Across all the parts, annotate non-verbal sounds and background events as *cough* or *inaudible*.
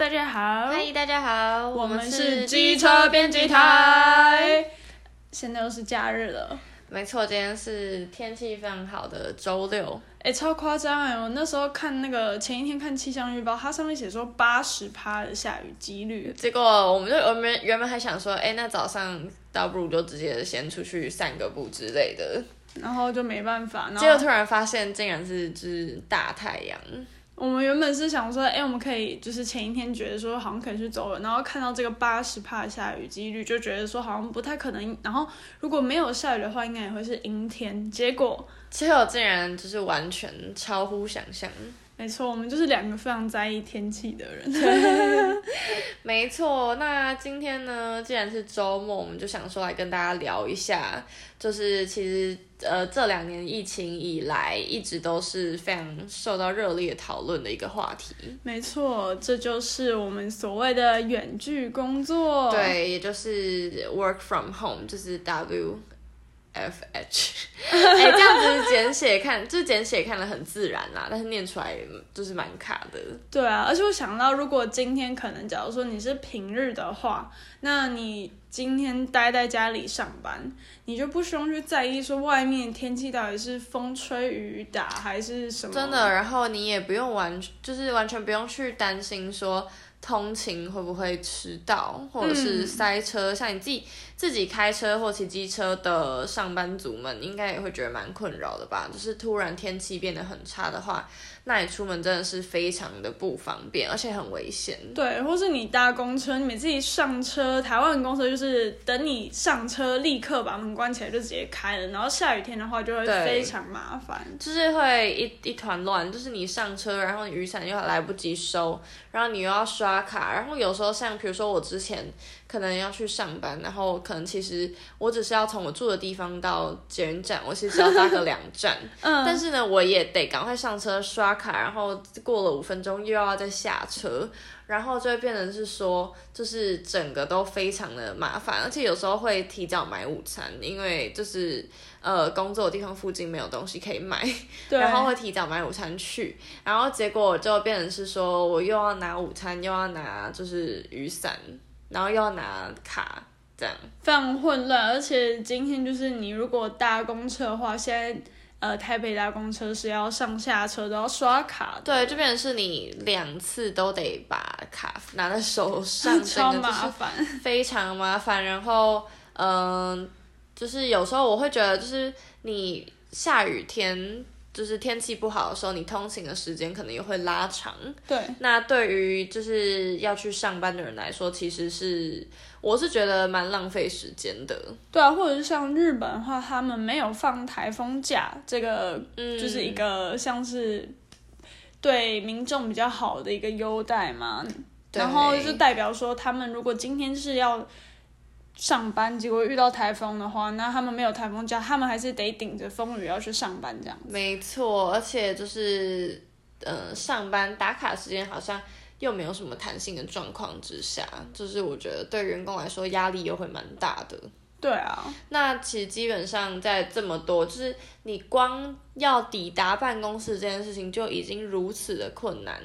大家好。嗨，大家好，我们是机车编辑台。现在又是假日了。没错，今天是天气非常好的周六。哎，超夸张哎！我那时候看那个前一天看气象预报，它上面写说八十趴的下雨几率。结果我们就我们原本还想说，哎，那早上倒不如就直接先出去散个步之类的。然后就没办法，结果突然发现竟然是只大太阳。我们原本是想说，哎，我们可以就是前一天觉得说好像可以去走了，然后看到这个八十帕下雨几率，就觉得说好像不太可能。然后如果没有下雨的话，应该也会是阴天。结果结果竟然就是完全超乎想象。没错，我们就是两个非常在意天气的人。*laughs* 没错，那今天呢，既然是周末，我们就想说来跟大家聊一下，就是其实呃这两年疫情以来，一直都是非常受到热烈讨论的一个话题。没错，这就是我们所谓的远距工作。对，也就是 work from home，就是 W。F H，*laughs* 哎、欸，这样子简写看，就简写看的很自然啦，但是念出来就是蛮卡的。对啊，而且我想到，如果今天可能，假如说你是平日的话，那你今天待在家里上班，你就不需要去在意说外面天气到底是风吹雨打还是什么。真的，然后你也不用完，就是完全不用去担心说。通勤会不会迟到，或者是塞车？嗯、像你自己自己开车或骑机车的上班族们，应该也会觉得蛮困扰的吧？就是突然天气变得很差的话。那你出门真的是非常的不方便，而且很危险。对，或是你搭公车，你每次一上车，台湾的公车就是等你上车立刻把门关起来就直接开了，然后下雨天的话就会非常麻烦，就是会一一团乱，就是你上车，然后雨伞又来不及收，然后你又要刷卡，然后有时候像比如说我之前。可能要去上班，然后可能其实我只是要从我住的地方到捷运站，我其实要搭个两站，*laughs* 嗯，但是呢，我也得赶快上车刷卡，然后过了五分钟又要再下车，然后就会变成是说，就是整个都非常的麻烦，而且有时候会提早买午餐，因为就是呃工作的地方附近没有东西可以买，*laughs* 对，然后会提早买午餐去，然后结果就变成是说我又要拿午餐，又要拿就是雨伞。然后又要拿卡，这样非常混乱。而且今天就是你如果搭公车的话，现在呃台北搭公车是要上下车都要刷卡的。对，这边是你两次都得把卡拿在手上，*laughs* 超麻烦，非常麻烦。然后嗯、呃，就是有时候我会觉得，就是你下雨天。就是天气不好的时候，你通勤的时间可能也会拉长。对，那对于就是要去上班的人来说，其实是我是觉得蛮浪费时间的。对啊，或者是像日本的话，他们没有放台风假，这个就是一个像是对民众比较好的一个优待嘛。然后就代表说，他们如果今天是要。上班，结果遇到台风的话，那他们没有台风假，他们还是得顶着风雨要去上班这样。没错，而且就是，呃，上班打卡时间好像又没有什么弹性的状况之下，就是我觉得对员工来说压力又会蛮大的。对啊，那其实基本上在这么多，就是你光要抵达办公室这件事情就已经如此的困难。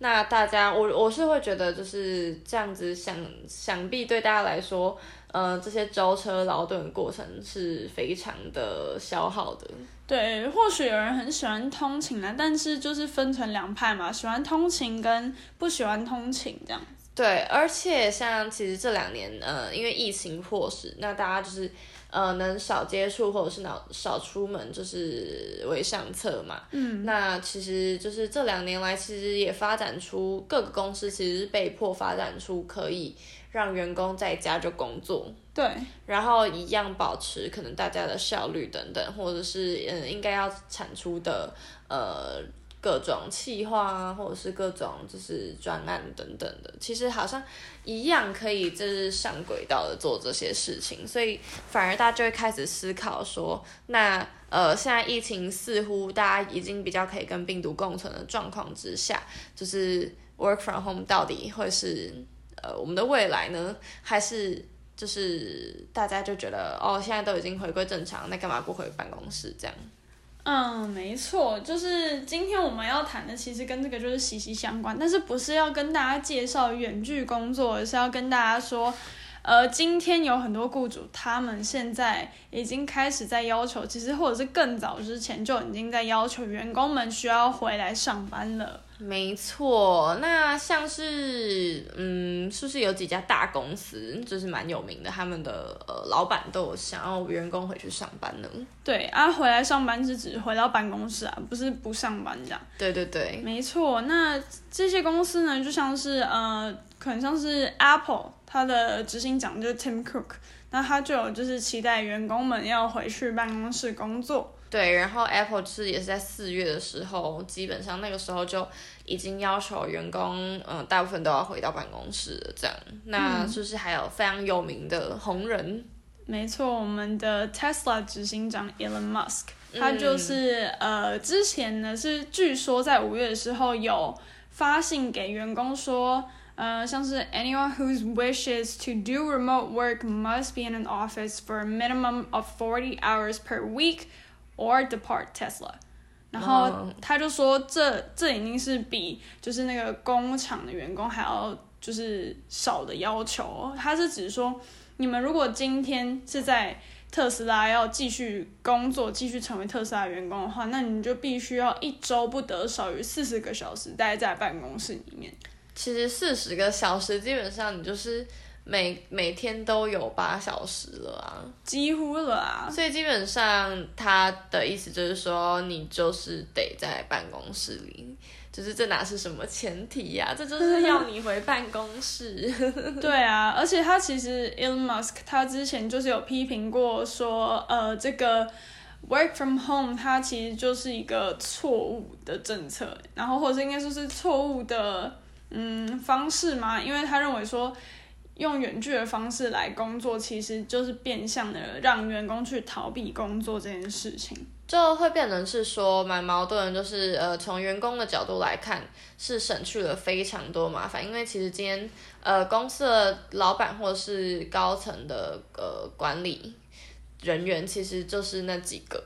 那大家，我我是会觉得就是这样子想，想必对大家来说。呃，这些舟车劳顿的过程是非常的消耗的。对，或许有人很喜欢通勤啊，但是就是分成两派嘛，喜欢通勤跟不喜欢通勤这样。对，而且像其实这两年，呃，因为疫情迫使，那大家就是呃能少接触或者是少少出门，就是为上策嘛。嗯。那其实就是这两年来，其实也发展出各个公司其实是被迫发展出可以。让员工在家就工作，对，然后一样保持可能大家的效率等等，或者是嗯应该要产出的呃各种企划啊，或者是各种就是专案等等的，其实好像一样可以就是上轨道的做这些事情，所以反而大家就会开始思考说，那呃现在疫情似乎大家已经比较可以跟病毒共存的状况之下，就是 work from home 到底会是。呃，我们的未来呢？还是就是大家就觉得哦，现在都已经回归正常，那干嘛不回办公室这样？嗯，没错，就是今天我们要谈的，其实跟这个就是息息相关，但是不是要跟大家介绍远距工作，而是要跟大家说。呃，今天有很多雇主，他们现在已经开始在要求，其实或者是更早之前就已经在要求员工们需要回来上班了。没错，那像是，嗯，是不是有几家大公司就是蛮有名的，他们的呃老板都有想要员工回去上班呢？对啊，回来上班是指回到办公室啊，不是不上班这样。对对对，没错。那这些公司呢，就像是呃，可能像是 Apple。它的执行长就是 Tim Cook，那他就有就是期待员工们要回去办公室工作。对，然后 Apple 是也是在四月的时候，基本上那个时候就已经要求员工，嗯、呃，大部分都要回到办公室。这样，那是不是还有非常有名的红人？嗯、没错，我们的 Tesla 执行长 Elon Musk，他就是、嗯、呃，之前呢是据说在五月的时候有发信给员工说。呃，像是 anyone whose wishes to do remote work must be in an office for a minimum of forty hours per week or depart Tesla。然后他就说这，这这已经是比就是那个工厂的员工还要就是少的要求。他是指说，你们如果今天是在特斯拉要继续工作，继续成为特斯拉员工的话，那你就必须要一周不得少于四十个小时待在办公室里面。其实四十个小时，基本上你就是每每天都有八小时了啊，几乎了啊。所以基本上他的意思就是说，你就是得在办公室里，就是这哪是什么前提呀？这就是要你回办公室。*laughs* *laughs* 对啊，而且他其实 Elon Musk 他之前就是有批评过说，呃，这个 Work from Home 它其实就是一个错误的政策，然后或者应该说是错误的。嗯，方式嘛？因为他认为说，用远距的方式来工作，其实就是变相的让员工去逃避工作这件事情，就会变成是说蛮矛盾。就是呃，从员工的角度来看，是省去了非常多麻烦。因为其实今天呃，公司的老板或者是高层的呃管理人员，其实就是那几个。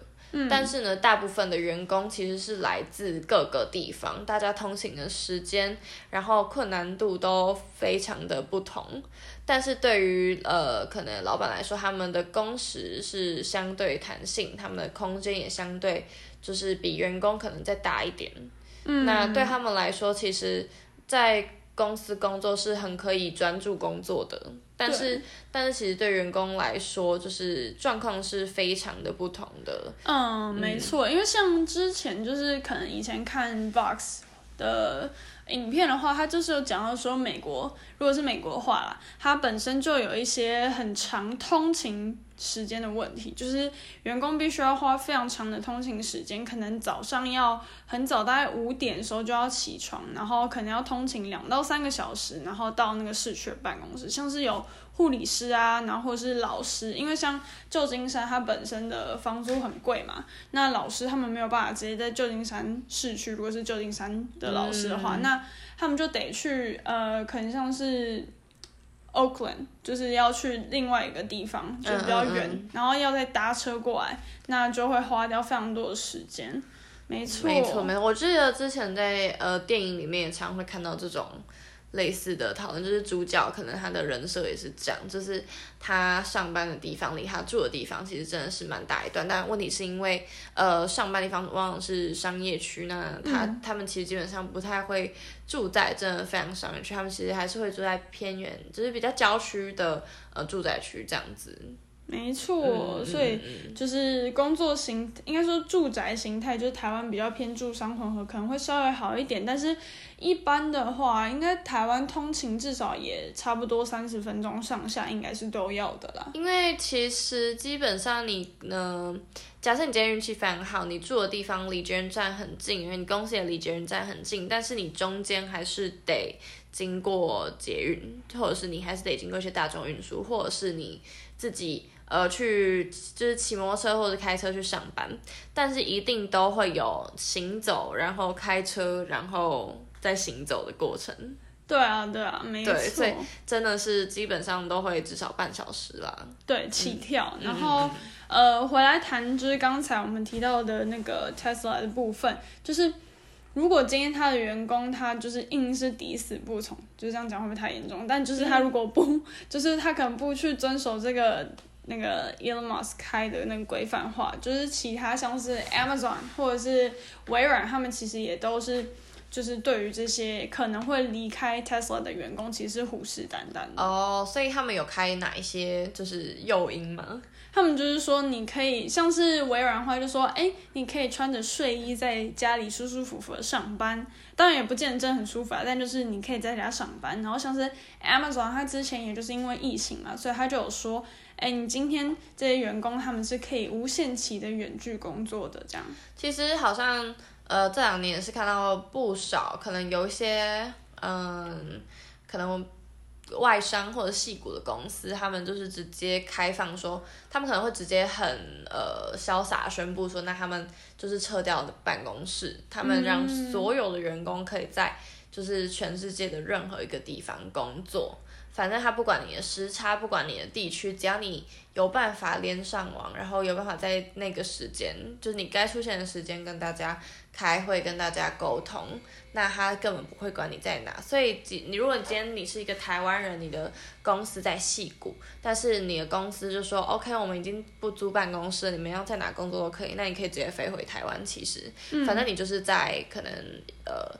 但是呢，大部分的员工其实是来自各个地方，大家通勤的时间，然后困难度都非常的不同。但是对于呃，可能老板来说，他们的工时是相对弹性，他们的空间也相对就是比员工可能再大一点。嗯，那对他们来说，其实，在公司工作是很可以专注工作的。但是，但是其实对员工来说，就是状况是非常的不同的。嗯，没错，因为像之前就是可能以前看 Box 的影片的话，它就是有讲到说，美国如果是美国的话啦，它本身就有一些很长通勤时间的问题，就是员工必须要花非常长的通勤时间，可能早上要很早，大概五点的时候就要起床，然后可能要通勤两到三个小时，然后到那个市区的办公室，像是有护理师啊，然后或是老师，因为像旧金山它本身的房租很贵嘛，那老师他们没有办法直接在旧金山市区，如果是旧金山的老师的话，嗯、那他们就得去呃，可能像是。Oakland 就是要去另外一个地方，就比较远，嗯嗯嗯，然后要再搭车过来，那就会花掉非常多的时间。没错，没错，没错。我记得之前在呃电影里面也常会看到这种。类似的讨论就是主角可能他的人设也是这样，就是他上班的地方离他住的地方其实真的是蛮大一段，但问题是因为呃上班地方往往是商业区，那他、嗯、他们其实基本上不太会住在真的非常商业区，他们其实还是会住在偏远，就是比较郊区的呃住宅区这样子。没错，所以就是工作形，应该说住宅形态，就是台湾比较偏住商混合，可能会稍微好一点。但是，一般的话，应该台湾通勤至少也差不多三十分钟上下，应该是都要的啦。因为其实基本上你呢，假设你今天运气非常好，你住的地方离捷运站很近，因为你公司也离捷运站很近，但是你中间还是得经过捷运，或者是你还是得经过一些大众运输，或者是你自己。呃，去就是骑摩托车或者开车去上班，但是一定都会有行走，然后开车，然后再行走的过程。对啊，对啊，没错。对，所以真的是基本上都会至少半小时啦。对，起跳。嗯、然后，嗯、呃，回来谈就是刚才我们提到的那个 Tesla 的部分，就是如果今天他的员工他就是硬是抵死不从，就是这样讲会不会太严重？但就是他如果不，*laughs* 嗯、就是他可能不去遵守这个那个 Elon Musk 开的那个规范化，就是其他像是 Amazon 或者是微软，他们其实也都是。就是对于这些可能会离开 Tesla 的员工，其实是虎视眈眈的。哦，oh, 所以他们有开哪一些就是诱因吗？他们就是说，你可以像是微软的话，就说，哎，你可以穿着睡衣在家里舒舒服服的上班。当然也不见得真的很舒服啊，但就是你可以在家上班。然后像是 Amazon，它之前也就是因为疫情嘛，所以他就有说，哎，你今天这些员工他们是可以无限期的远距工作的这样。其实好像。呃，这两年也是看到不少，可能有一些，嗯，可能外商或者系股的公司，他们就是直接开放说，他们可能会直接很呃潇洒宣布说，那他们就是撤掉的办公室，他们让所有的员工可以在就是全世界的任何一个地方工作。反正他不管你的时差，不管你的地区，只要你有办法连上网，然后有办法在那个时间，就是你该出现的时间跟大家开会、跟大家沟通，那他根本不会管你在哪。所以，你如果今天你是一个台湾人，你的公司在戏谷，但是你的公司就说 OK，我们已经不租办公室，你们要在哪工作都可以，那你可以直接飞回台湾。其实，反正你就是在可能呃。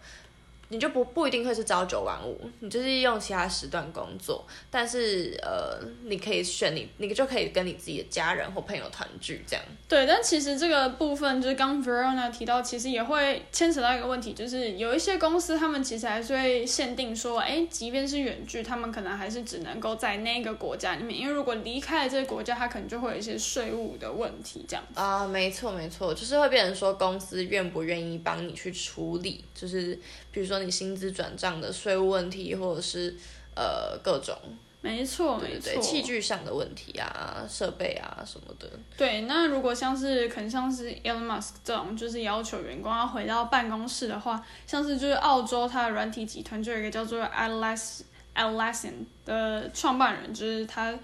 你就不不一定会是朝九晚五，你就是用其他时段工作，但是呃，你可以选你，你就可以跟你自己的家人或朋友团聚这样。对，但其实这个部分就是刚 Verona 提到，其实也会牵扯到一个问题，就是有一些公司他们其实还是会限定说，哎，即便是远距，他们可能还是只能够在那个国家里面，因为如果离开了这个国家，他可能就会有一些税务的问题这样子。啊，没错没错，就是会变成说公司愿不愿意帮你去处理，就是比如说。你薪资转账的税务问题，或者是呃各种，没错没错，器具上的问题啊，设备啊什么的。对，那如果像是可能像是 Elon Musk 这种，就是要求员工要回到办公室的话，像是就是澳洲它的软体集团就有一个叫做 Atlassian Atlassian 的创办人，就是他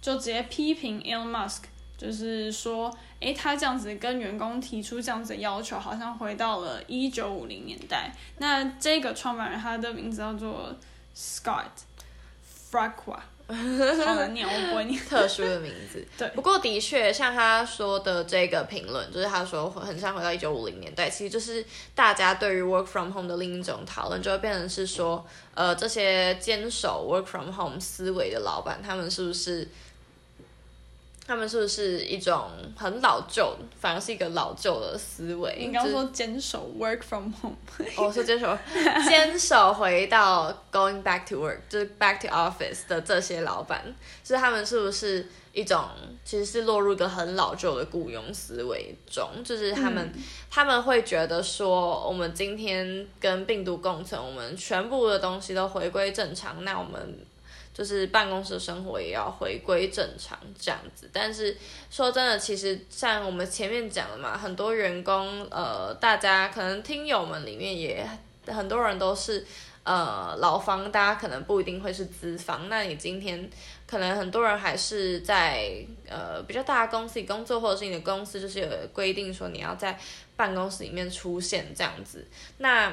就直接批评 Elon Musk。就是说，诶，他这样子跟员工提出这样子的要求，好像回到了一九五零年代。那这个创办人他的名字叫做 Scott Farquhar，*laughs* 好难念，我不会念。特殊的名字。*laughs* 对。不过的确，像他说的这个评论，就是他说很像回到一九五零年代。其实就是大家对于 work from home 的另一种讨论，就会变成是说，呃，这些坚守 work from home 思维的老板，他们是不是？他们是不是一种很老旧，反而是一个老旧的思维？你刚刚说坚守 work from home，我说坚守，*laughs* 坚守回到 going back to work，就是 back to office 的这些老板，就是他们是不是一种其实是落入一个很老旧的雇佣思维中？就是他们、嗯、他们会觉得说，我们今天跟病毒共存，我们全部的东西都回归正常，那我们。就是办公室生活也要回归正常这样子，但是说真的，其实像我们前面讲的嘛，很多员工，呃，大家可能听友们里面也很多人都是，呃，劳方，大家可能不一定会是资方。那你今天可能很多人还是在呃比较大的公司里工作，或者是你的公司就是有规定说你要在办公室里面出现这样子，那。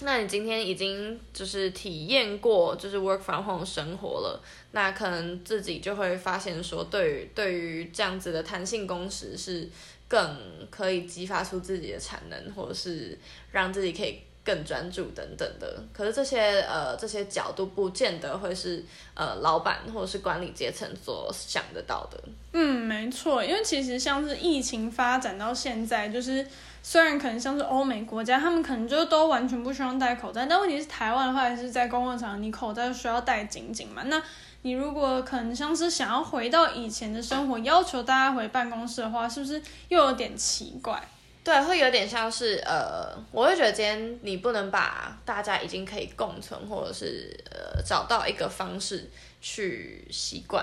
那你今天已经就是体验过就是 work from home 生活了，那可能自己就会发现说，对于对于这样子的弹性工时是更可以激发出自己的产能，或者是让自己可以更专注等等的。可是这些呃这些角度不见得会是呃老板或者是管理阶层所想得到的。嗯，没错，因为其实像是疫情发展到现在，就是。虽然可能像是欧美国家，他们可能就都完全不需要戴口罩，但问题是台湾的话，还是在公共场合，你口罩需要戴紧紧嘛。那你如果可能像是想要回到以前的生活，要求大家回办公室的话，是不是又有点奇怪？对，会有点像是呃，我会觉得今天你不能把大家已经可以共存，或者是呃找到一个方式去习惯，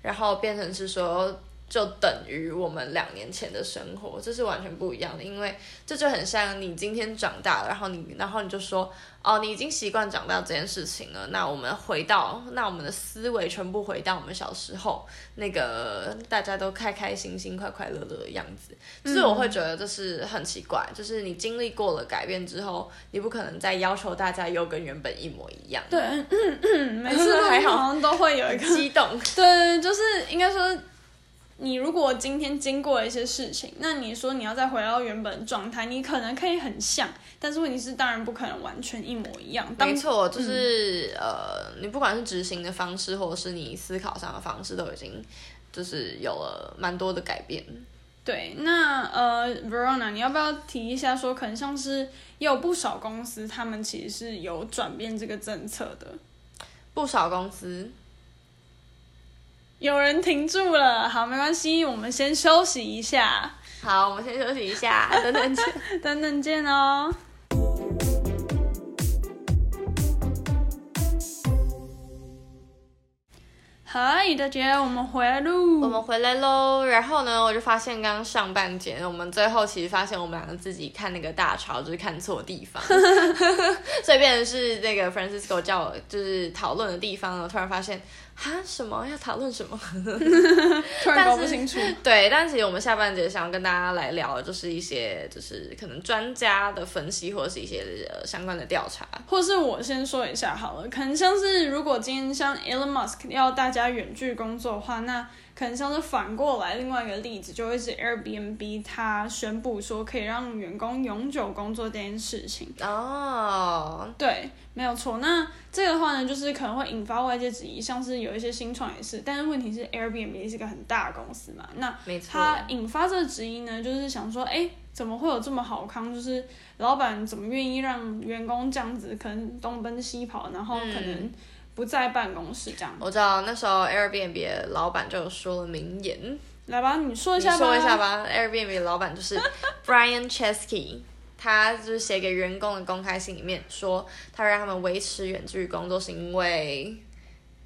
然后变成是说。就等于我们两年前的生活，这是完全不一样的。因为这就很像你今天长大了，然后你，然后你就说，哦，你已经习惯长大这件事情了。那我们回到，那我们的思维全部回到我们小时候，那个大家都开开心心、快快乐乐的样子。所以我会觉得这是很奇怪，嗯、就是你经历过了改变之后，你不可能再要求大家又跟原本一模一样。对，嗯嗯，每次还好像都会有一个激动。*laughs* *laughs* 对，就是应该说。*laughs* 你如果今天经过了一些事情，那你说你要再回到原本状态，你可能可以很像，但是问题是当然不可能完全一模一样。没错，就是、嗯、呃，你不管是执行的方式，或者是你思考上的方式，都已经就是有了蛮多的改变。对，那呃，Verona，你要不要提一下说，可能像是也有不少公司，他们其实是有转变这个政策的，不少公司。有人停住了，好，没关系，我们先休息一下。好，我们先休息一下，*laughs* 等等见，等等见哦。嗨，大家，我们回来喽！我们回来喽。然后呢，我就发现刚刚上半节，我们最后其实发现我们两个自己看那个大潮，就是看错地方，*laughs* 所以变成是那个 Francisco 叫我就是讨论的地方呢。突然发现。啊，什么要讨论什么？*laughs* 突然搞不清楚。对，但其实我们下半节想要跟大家来聊的，就是一些就是可能专家的分析，或者是一些呃相关的调查。或是我先说一下好了，可能像是如果今天像 Elon Musk 要大家远距工作的话，那。可能像是反过来，另外一个例子就会是 Airbnb，它宣布说可以让员工永久工作这件事情。哦，oh. 对，没有错。那这个的话呢，就是可能会引发外界质疑，像是有一些新创也是。但是问题是，Airbnb 是一个很大的公司嘛，那它引发这个质疑呢，就是想说，哎，怎么会有这么好康？就是老板怎么愿意让员工这样子，可能东奔西跑，然后可能、嗯。不在办公室这样，我知道那时候 Airbnb 的老板就说了名言，来吧，你说一下吧。说一下吧，Airbnb 的老板就是 *laughs* Brian Chesky，他就是写给员工的公开信里面说，他让他们维持远距工作是因为，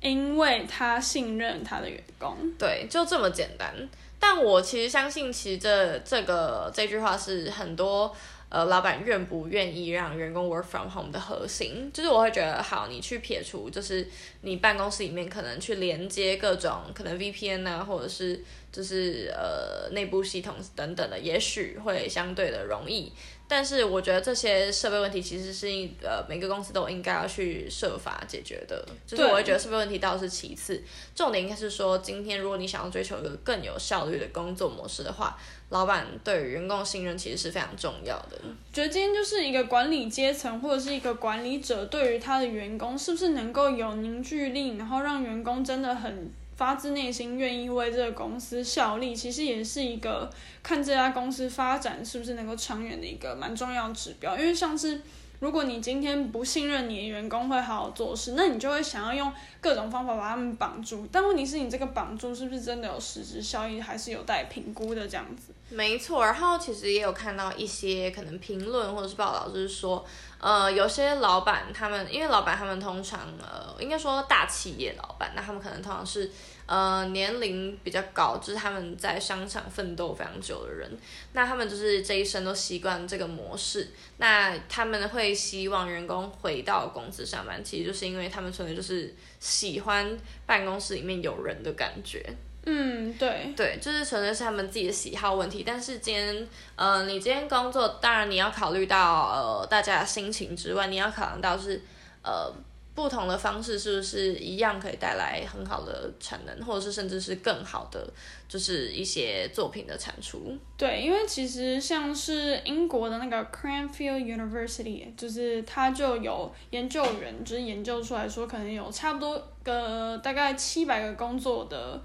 因为他信任他的员工。对，就这么简单。但我其实相信，其实这这个这句话是很多。呃，老板愿不愿意让员工 work from home 的核心，就是我会觉得好，你去撇除，就是你办公室里面可能去连接各种可能 VPN 啊，或者是就是呃内部系统等等的，也许会相对的容易。但是我觉得这些设备问题其实是呃每个公司都应该要去设法解决的。就是我会觉得设备问题倒是其次，重点应该是说，今天如果你想要追求一个更有效率的工作模式的话。老板对于员工信任其实是非常重要的。觉得今天就是一个管理阶层或者是一个管理者，对于他的员工是不是能够有凝聚力，然后让员工真的很发自内心愿意为这个公司效力，其实也是一个看这家公司发展是不是能够长远的一个蛮重要指标。因为像是。如果你今天不信任你的员工会好好做事，那你就会想要用各种方法把他们绑住。但问题是你这个绑住是不是真的有实质效益，还是有待评估的这样子？没错，然后其实也有看到一些可能评论或者是报道，就是说，呃，有些老板他们，因为老板他们通常，呃，应该说大企业老板，那他们可能通常是。呃，年龄比较高，就是他们在商场奋斗非常久的人，那他们就是这一生都习惯这个模式。那他们会希望员工回到公司上班，其实就是因为他们纯粹就是喜欢办公室里面有人的感觉。嗯，对，对，就是纯粹是他们自己的喜好问题。但是今天，呃，你今天工作，当然你要考虑到呃大家的心情之外，你要考量到是呃。不同的方式是不是一样可以带来很好的产能，或者是甚至是更好的，就是一些作品的产出？对，因为其实像是英国的那个 Cranfield University，就是它就有研究员，就是研究出来说，可能有差不多个大概七百个工作的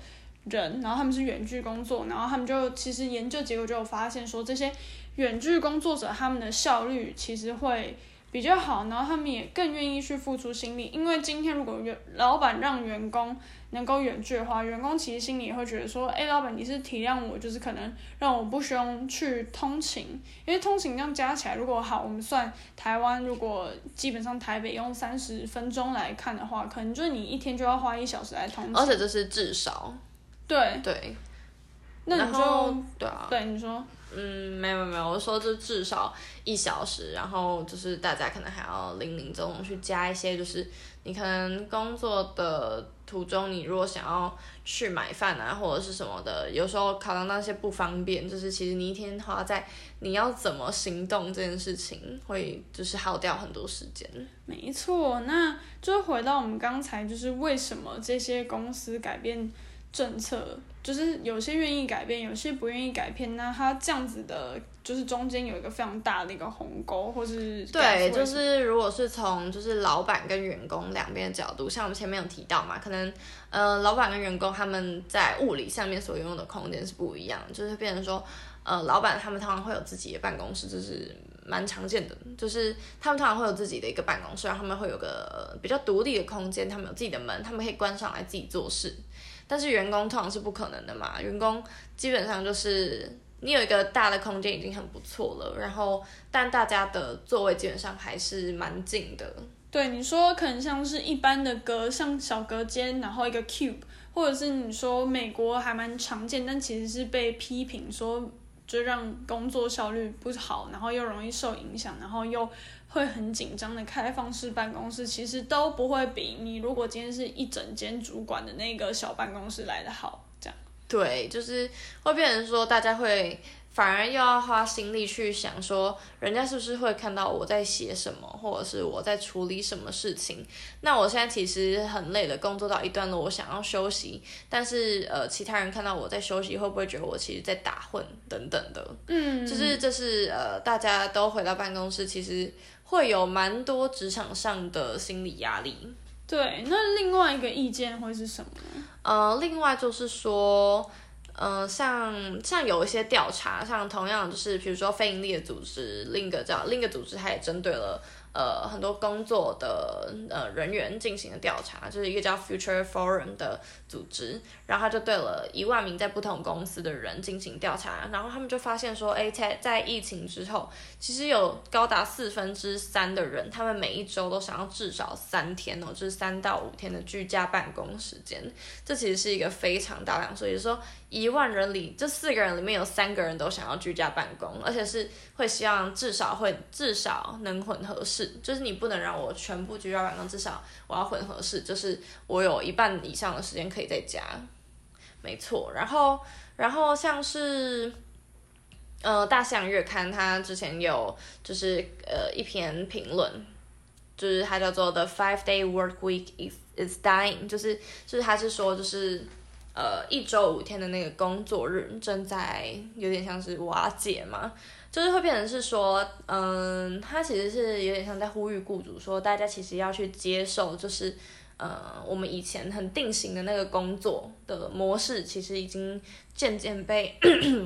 人，然后他们是远距工作，然后他们就其实研究结果就有发现说，这些远距工作者他们的效率其实会。比较好，然后他们也更愿意去付出心力，因为今天如果员老板让员工能够远距的话，员工其实心里也会觉得说，哎，老板你是体谅我，就是可能让我不需要去通勤，因为通勤这样加起来，如果好，我们算台湾，如果基本上台北用三十分钟来看的话，可能就是你一天就要花一小时来通勤，而且这是至少，对对。那你就对啊，对你说，嗯，没有没有，我说就至少一小时，然后就是大家可能还要零零总总去加一些，就是你可能工作的途中，你如果想要去买饭啊或者是什么的，有时候考量到那些不方便，就是其实你一天花在你要怎么行动这件事情，会就是耗掉很多时间。没错，那就回到我们刚才，就是为什么这些公司改变政策？就是有些愿意改变，有些不愿意改变。那他这样子的，就是中间有一个非常大的一个鸿沟，或是对，就是如果是从就是老板跟员工两边的角度，像我们前面有提到嘛，可能呃老板跟员工他们在物理上面所拥有的空间是不一样，就是变成说呃老板他们通常会有自己的办公室，就是蛮常见的，就是他们通常会有自己的一个办公室，然后他们会有个比较独立的空间，他们有自己的门，他们可以关上来自己做事。但是员工通常是不可能的嘛，员工基本上就是你有一个大的空间已经很不错了，然后但大家的座位基本上还是蛮近的。对，你说可能像是一般的隔像小隔间，然后一个 cube，或者是你说美国还蛮常见，但其实是被批评说就让工作效率不好，然后又容易受影响，然后又。会很紧张的开放式办公室，其实都不会比你如果今天是一整间主管的那个小办公室来的好。这样，对，就是会变成说，大家会反而又要花心力去想说，人家是不是会看到我在写什么，或者是我在处理什么事情。那我现在其实很累的，工作到一段落，我想要休息，但是呃，其他人看到我在休息，会不会觉得我其实在打混等等的？嗯，就是这是呃，大家都回到办公室，其实。会有蛮多职场上的心理压力。对，那另外一个意见会是什么呢？呃，另外就是说，嗯，像像有一些调查，像同样就是比如说非营利的组织，另一个叫另一个组织，它也针对了。呃，很多工作的呃人员进行了调查，就是一个叫 Future Forum 的组织，然后他就对了一万名在不同公司的人进行调查，然后他们就发现说，哎，在在疫情之后，其实有高达四分之三的人，他们每一周都想要至少三天哦，就是三到五天的居家办公时间，这其实是一个非常大量，所以说一万人里这四个人里面有三个人都想要居家办公，而且是会希望至少会至少能混合式。就是你不能让我全部居家办公，至少我要混合式，就是我有一半以上的时间可以在家，没错。然后，然后像是，呃，大西洋月刊它之前有就是呃一篇评论，就是它叫做 The Five Day Work Week is is Dying，就是就是它是说就是呃一周五天的那个工作日正在有点像是瓦解嘛。就是会变成是说，嗯，他其实是有点像在呼吁雇主说，大家其实要去接受，就是，呃，我们以前很定型的那个工作的模式，其实已经渐渐被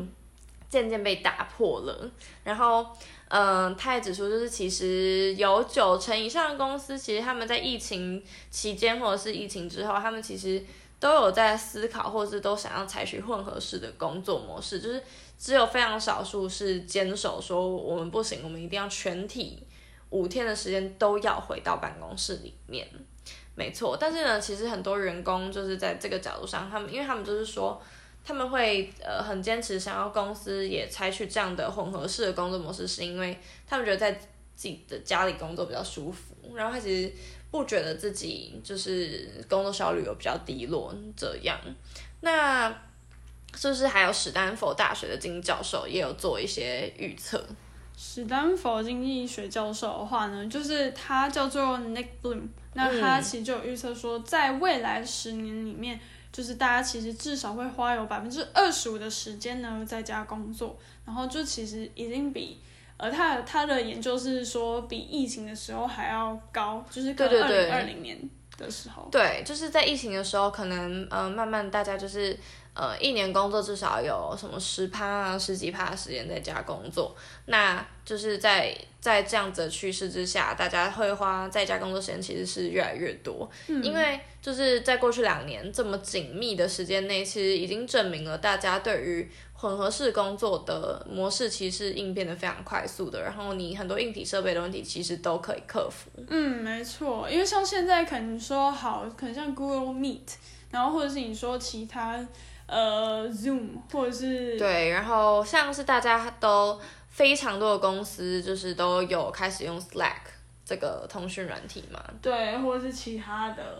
*clears throat* 渐渐被打破了。然后，嗯，他也指出，就是其实有九成以上的公司，其实他们在疫情期间或者是疫情之后，他们其实都有在思考，或是都想要采取混合式的工作模式，就是。只有非常少数是坚守说我们不行，我们一定要全体五天的时间都要回到办公室里面，没错。但是呢，其实很多员工就是在这个角度上，他们因为他们就是说他们会呃很坚持想要公司也采取这样的混合式的工作模式，是因为他们觉得在自己的家里工作比较舒服，然后他其实不觉得自己就是工作效率有比较低落这样。那。是不是还有史丹佛大学的经济教授也有做一些预测？史丹佛经济学教授的话呢，就是他叫做 Nick Bloom，那他其实就有预测说，在未来十年里面，就是大家其实至少会花有百分之二十五的时间呢在家工作，然后就其实已经比，呃，他他的研究是说比疫情的时候还要高，就是跟二零二零年的时候，对，就是在疫情的时候，可能呃慢慢大家就是。呃，一年工作至少有什么十趴啊、十几趴的时间在家工作，那就是在在这样子的趋势之下，大家会花在家工作时间其实是越来越多，嗯，因为就是在过去两年这么紧密的时间内，其实已经证明了大家对于混合式工作的模式其实是应变得非常快速的，然后你很多硬体设备的问题其实都可以克服。嗯，没错，因为像现在可能说好，可能像 Google Meet，然后或者是你说其他。呃 Zoom 或者是对，然后像是大家都非常多的公司就是都有开始用 Slack 这个通讯软体嘛，对，或者是其他的，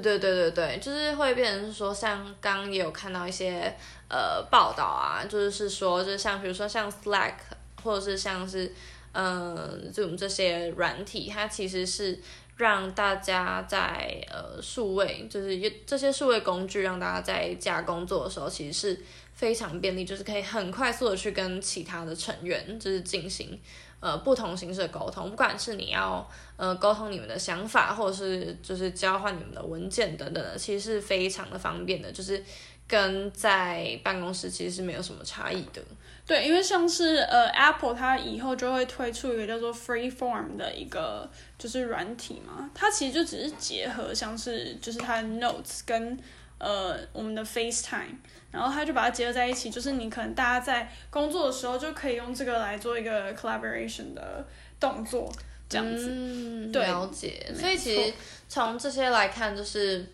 对对对对对，就是会变成说，像刚刚也有看到一些呃报道啊，就是是说，就是像比如说像 Slack 或者是像是嗯、呃、Zoom 这些软体，它其实是。让大家在呃数位，就是这些数位工具，让大家在家工作的时候，其实是非常便利，就是可以很快速的去跟其他的成员，就是进行呃不同形式的沟通，不管是你要呃沟通你们的想法，或者是就是交换你们的文件等等的，其实是非常的方便的，就是跟在办公室其实是没有什么差异的。对，因为像是呃，Apple 它以后就会推出一个叫做 Freeform 的一个就是软体嘛，它其实就只是结合像是就是它的 Notes 跟呃我们的 FaceTime，然后它就把它结合在一起，就是你可能大家在工作的时候就可以用这个来做一个 collaboration 的动作，这样子。嗯，对，了解。所以其实从这些来看，就是。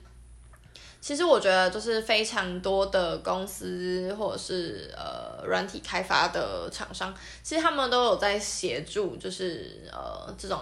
其实我觉得就是非常多的公司或者是呃软体开发的厂商，其实他们都有在协助，就是呃这种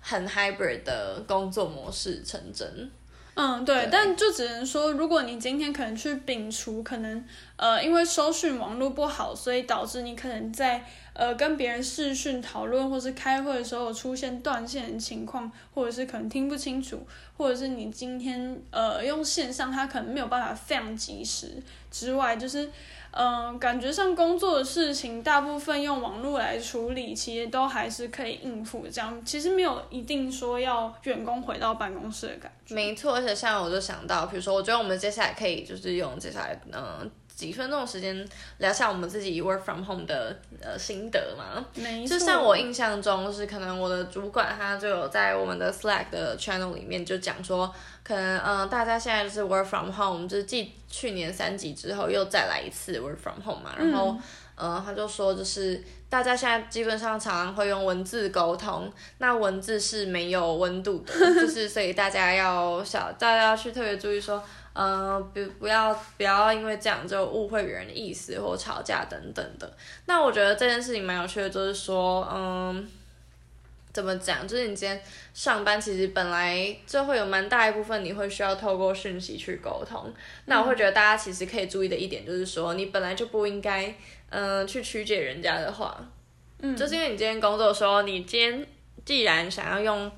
很 hybrid 的工作模式成真。嗯，对，对，但就只能说，如果你今天可能去摒除，可能呃，因为收讯网络不好，所以导致你可能在呃跟别人视讯讨论或是开会的时候出现断线的情况，或者是可能听不清楚，或者是你今天呃用线上，它可能没有办法非常及时之外，就是。嗯、感觉上工作的事情大部分用网络来处理，其实都还是可以应付。这样其实没有一定说要员工回到办公室的感觉。没错，而且像我就想到，比如说，我觉得我们接下来可以就是用接下来嗯。几分钟的时间聊下我们自己 work from home 的呃心得嘛，没错。就像我印象中，就是可能我的主管他就有在我们的 Slack 的 channel 里面就讲说，可能嗯、呃、大家现在就是 work from home，就是继去年三级之后又再来一次 work from home 嘛，然后嗯、呃、他就说就是大家现在基本上常常会用文字沟通，那文字是没有温度的，*laughs* 就是所以大家要小大家要去特别注意说。呃，不不要不要因为这样就误会别人的意思或吵架等等的。那我觉得这件事情蛮有趣的，就是说，嗯，怎么讲？就是你今天上班，其实本来就会有蛮大一部分你会需要透过讯息去沟通。那我会觉得大家其实可以注意的一点就是说，你本来就不应该，嗯，去曲解人家的话。嗯，就是因为你今天工作的时候，你今天既然想要用。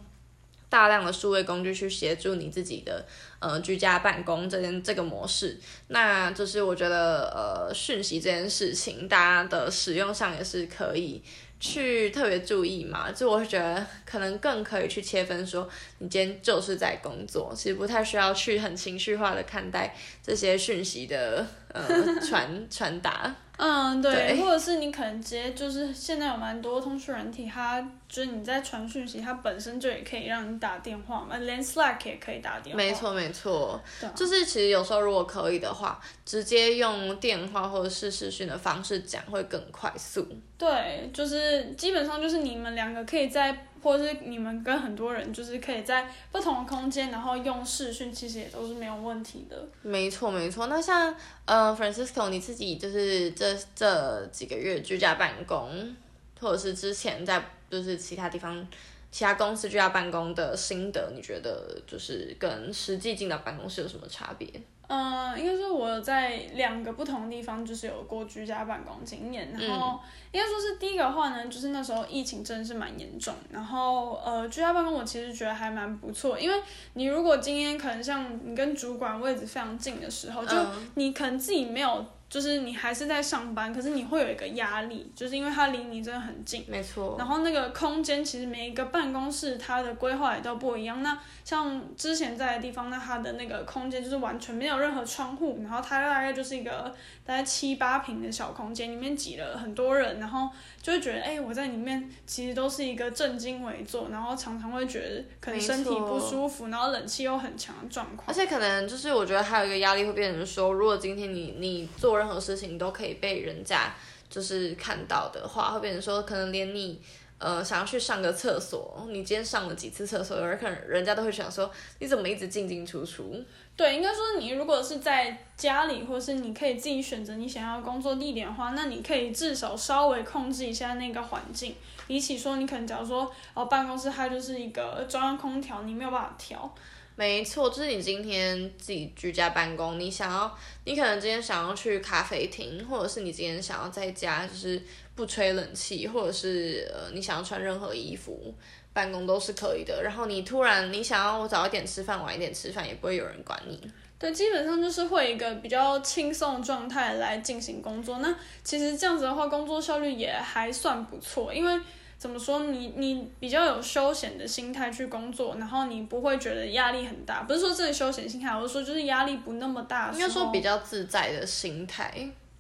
大量的数位工具去协助你自己的呃居家办公这件这个模式，那就是我觉得呃讯息这件事情，大家的使用上也是可以去特别注意嘛。就我觉得可能更可以去切分说，你今天就是在工作，其实不太需要去很情绪化的看待这些讯息的呃传 *laughs* 传达。嗯，对，对，或者是你可能直接就是现在有蛮多通讯软体，它就是你在传讯息，它本身就也可以让你打电话嘛，连 Slack 也可以打电话。没错没错，就是其实有时候如果可以的话，直接用电话或者是视讯的方式讲会更快速。对，就是基本上就是你们两个可以在。或者是你们跟很多人，就是可以在不同的空间，然后用视讯，其实也都是没有问题的。没错，没错。那像呃，Francisco，你自己就是这这几个月居家办公，或者是之前在就是其他地方、其他公司居家办公的心得，你觉得就是跟实际进到办公室有什么差别？嗯，应该说我在两个不同的地方就是有过居家办公经验，然后应该说是第一个话呢，就是那时候疫情真的是蛮严重，然后呃居家办公我其实觉得还蛮不错，因为你如果今天可能像你跟主管位置非常近的时候，就你可能自己没有。就是你还是在上班，可是你会有一个压力，就是因为它离你真的很近。没错。然后那个空间其实每一个办公室它的规划也都不一样。那像之前在的地方，那它的那个空间就是完全没有任何窗户，然后它大概就是一个大概七八平的小空间，里面挤了很多人，然后就会觉得，哎、欸，我在里面其实都是一个正襟危坐，然后常常会觉得可能身体不舒服，然后冷气又很强的状况。而且可能就是我觉得还有一个压力会变成说，如果今天你你做。任何事情都可以被人家就是看到的话，会变成说，可能连你呃，想要去上个厕所，你今天上了几次厕所？有人可能人家都会想说，你怎么一直进进出出？对，应该说你如果是在家里，或是你可以自己选择你想要工作地点的话，那你可以至少稍微控制一下那个环境。比起说你可能假如说哦，办公室它就是一个中央空调，你没有办法调。没错，就是你今天自己居家办公，你想要，你可能今天想要去咖啡厅，或者是你今天想要在家，就是不吹冷气，或者是呃，你想要穿任何衣服办公都是可以的。然后你突然你想要早一点吃饭，晚一点吃饭，也不会有人管你。对，基本上就是会一个比较轻松的状态来进行工作。那其实这样子的话，工作效率也还算不错，因为。怎么说？你你比较有休闲的心态去工作，然后你不会觉得压力很大。不是说这个休闲心态，我是说就是压力不那么大。应该说比较自在的心态。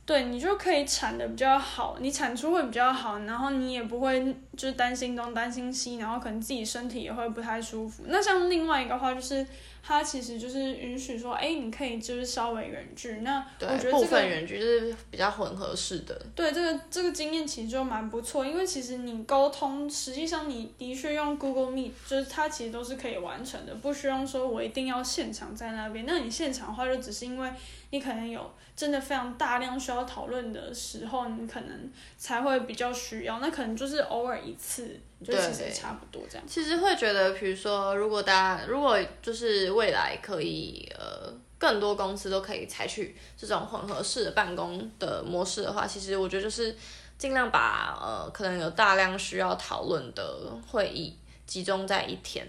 对，你就可以产的比较好，你产出会比较好，然后你也不会就是担心东担心西，然后可能自己身体也会不太舒服。那像另外一个话就是。它其实就是允许说，哎，你可以就是稍微远距。那我觉得这个部分远距就是比较混合式的。对，这个这个经验其实就蛮不错，因为其实你沟通，实际上你的确用 Google Meet，就是它其实都是可以完成的，不需要说我一定要现场在那边。那你现场的话，就只是因为你可能有真的非常大量需要讨论的时候，你可能才会比较需要。那可能就是偶尔一次。就其实差不多这样。其实会觉得，比如说，如果大家如果就是未来可以呃更多公司都可以采取这种混合式的办公的模式的话，其实我觉得就是尽量把呃可能有大量需要讨论的会议集中在一天。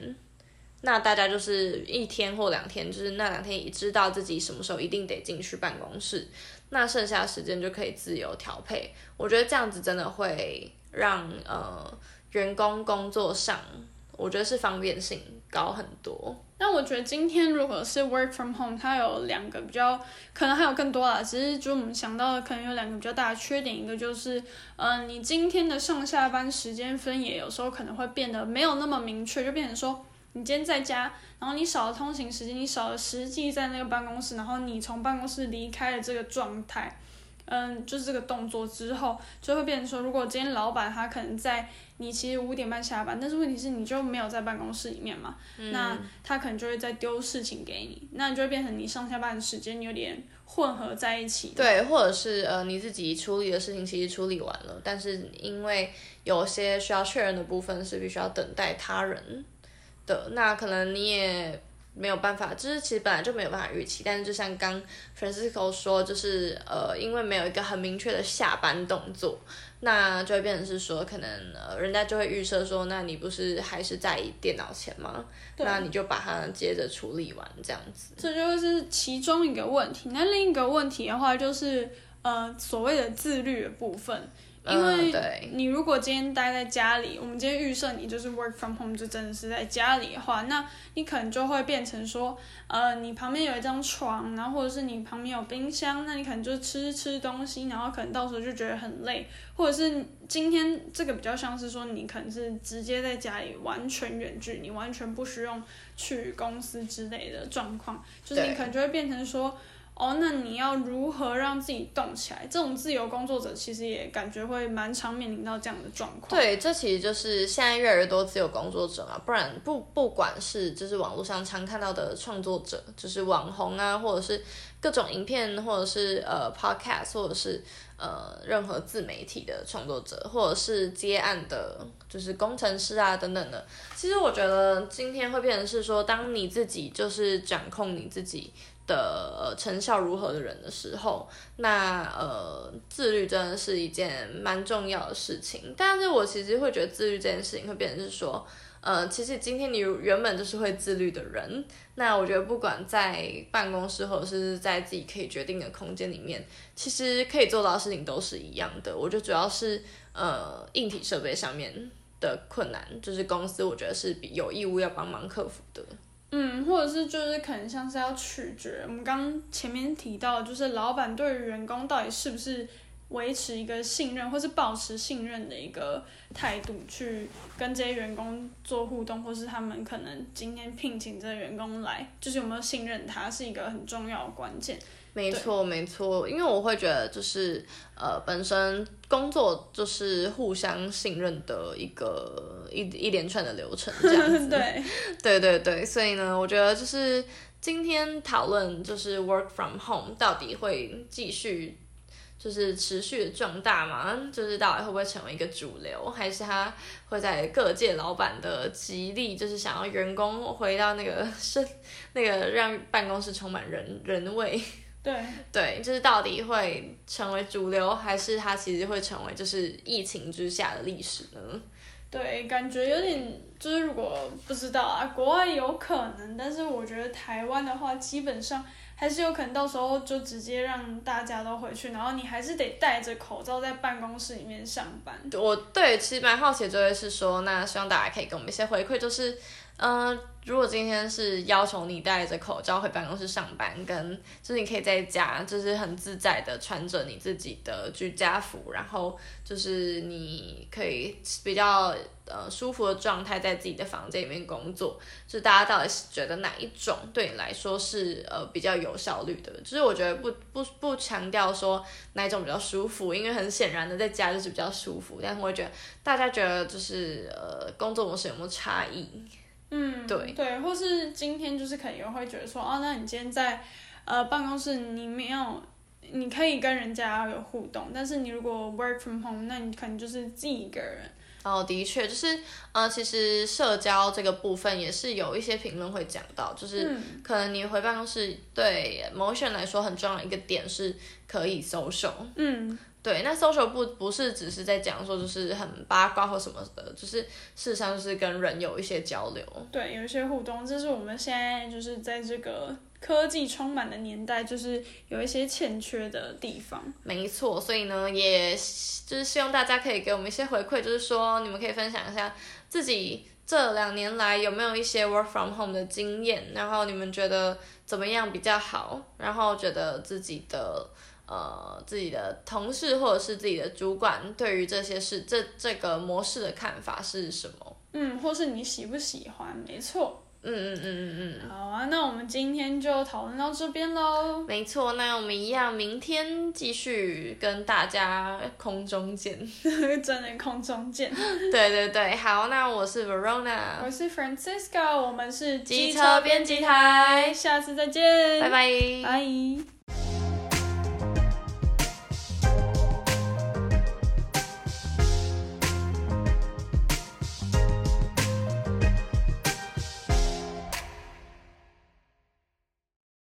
那大家就是一天或两天，就是那两天已知道自己什么时候一定得进去办公室，那剩下的时间就可以自由调配。我觉得这样子真的会让呃。员工工作上，我觉得是方便性高很多。那我觉得今天如果是 work from home，它有两个比较，可能还有更多啦。只是就我们想到的，可能有两个比较大的缺点。一个就是，嗯、呃，你今天的上下班时间分野有时候可能会变得没有那么明确，就变成说，你今天在家，然后你少了通勤时间，你少了实际在那个办公室，然后你从办公室离开了这个状态。嗯，就是这个动作之后，就会变成说，如果今天老板他可能在你其实五点半下班，但是问题是你就没有在办公室里面嘛，嗯、那他可能就会再丢事情给你，那你就会变成你上下班的时间有点混合在一起。对，或者是呃你自己处理的事情其实处理完了，但是因为有些需要确认的部分是必须要等待他人的，那可能你也。没有办法，就是其实本来就没有办法预期，但是就像刚 Francisco 说，就是呃，因为没有一个很明确的下班动作，那就会变成是说，可能呃，人家就会预设说，那你不是还是在电脑前吗？那你就把它接着处理完这样子。这就是其中一个问题。那另一个问题的话，就是呃，所谓的自律的部分。因为你如果今天待在家里，我们今天预设你就是 work from home，就真的是在家里的话，那你可能就会变成说，呃，你旁边有一张床，然后或者是你旁边有冰箱，那你可能就吃吃东西，然后可能到时候就觉得很累，或者是今天这个比较像是说，你可能是直接在家里完全远距，你完全不需要去公司之类的状况，就是你可能就会变成说。哦，那你要如何让自己动起来？这种自由工作者其实也感觉会蛮常面临到这样的状况。对，这其实就是现在越来越多自由工作者嘛，不然不不管是就是网络上常看到的创作者，就是网红啊，或者是各种影片，或者是呃 podcast，或者是呃任何自媒体的创作者，或者是接案的，就是工程师啊等等的。其实我觉得今天会变成是说，当你自己就是掌控你自己。的成效如何的人的时候，那呃自律真的是一件蛮重要的事情。但是我其实会觉得自律这件事情会变成是说，呃，其实今天你原本就是会自律的人，那我觉得不管在办公室或者是在自己可以决定的空间里面，其实可以做到的事情都是一样的。我觉得主要是呃硬体设备上面的困难，就是公司我觉得是比有义务要帮忙克服的。嗯，或者是就是可能像是要取决我们刚前面提到，就是老板对于员工到底是不是维持一个信任，或是保持信任的一个态度，去跟这些员工做互动，或是他们可能今天聘请这些员工来，就是有没有信任他，是一个很重要的关键。没错，没错，因为我会觉得就是呃，本身工作就是互相信任的一个一一连串的流程，这样子。*laughs* *laughs* 对，对对对，所以呢，我觉得就是今天讨论就是 work from home 到底会继续就是持续的壮大嘛？就是到底会不会成为一个主流，还是它会在各界老板的极力就是想要员工回到那个是那个让办公室充满人人味。对对，就是到底会成为主流，还是它其实会成为就是疫情之下的历史呢？对，感觉有点就是如果不知道啊，国外有可能，但是我觉得台湾的话，基本上还是有可能到时候就直接让大家都回去，然后你还是得戴着口罩在办公室里面上班。我对其实蛮好奇的，就会是说，那希望大家可以给我们一些回馈，就是。嗯、呃，如果今天是要求你戴着口罩回办公室上班，跟就是你可以在家，就是很自在的穿着你自己的居家服，然后就是你可以比较呃舒服的状态在自己的房间里面工作，就大家到底是觉得哪一种对你来说是呃比较有效率的？就是我觉得不不不强调说哪一种比较舒服，因为很显然的在家就是比较舒服，但是我觉得大家觉得就是呃工作模式有没有差异？嗯，对对，或是今天就是可能有人会觉得说，哦，那你今天在呃办公室，你没有，你可以跟人家有互动，但是你如果 work from home，那你可能就是自己一个人。哦，的确，就是呃，其实社交这个部分也是有一些评论会讲到，就是可能你回办公室对某些人来说很重要的一个点是可以 social。嗯。对，那 social 不不是只是在讲说就是很八卦或什么的，就是事实上就是跟人有一些交流，对，有一些互动，这是我们现在就是在这个科技充满的年代，就是有一些欠缺的地方。没错，所以呢，也就是希望大家可以给我们一些回馈，就是说你们可以分享一下自己这两年来有没有一些 work from home 的经验，然后你们觉得怎么样比较好，然后觉得自己的。呃，自己的同事或者是自己的主管对于这些事，这这个模式的看法是什么？嗯，或是你喜不喜欢？没错。嗯嗯嗯嗯嗯。好啊，那我们今天就讨论到这边喽。没错，那我们一样，明天继续跟大家空中见。*laughs* 真的空中见。*laughs* 对对对，好，那我是 Verona，我是 Francisco，我们是机车编辑台，下次再见，拜拜，拜。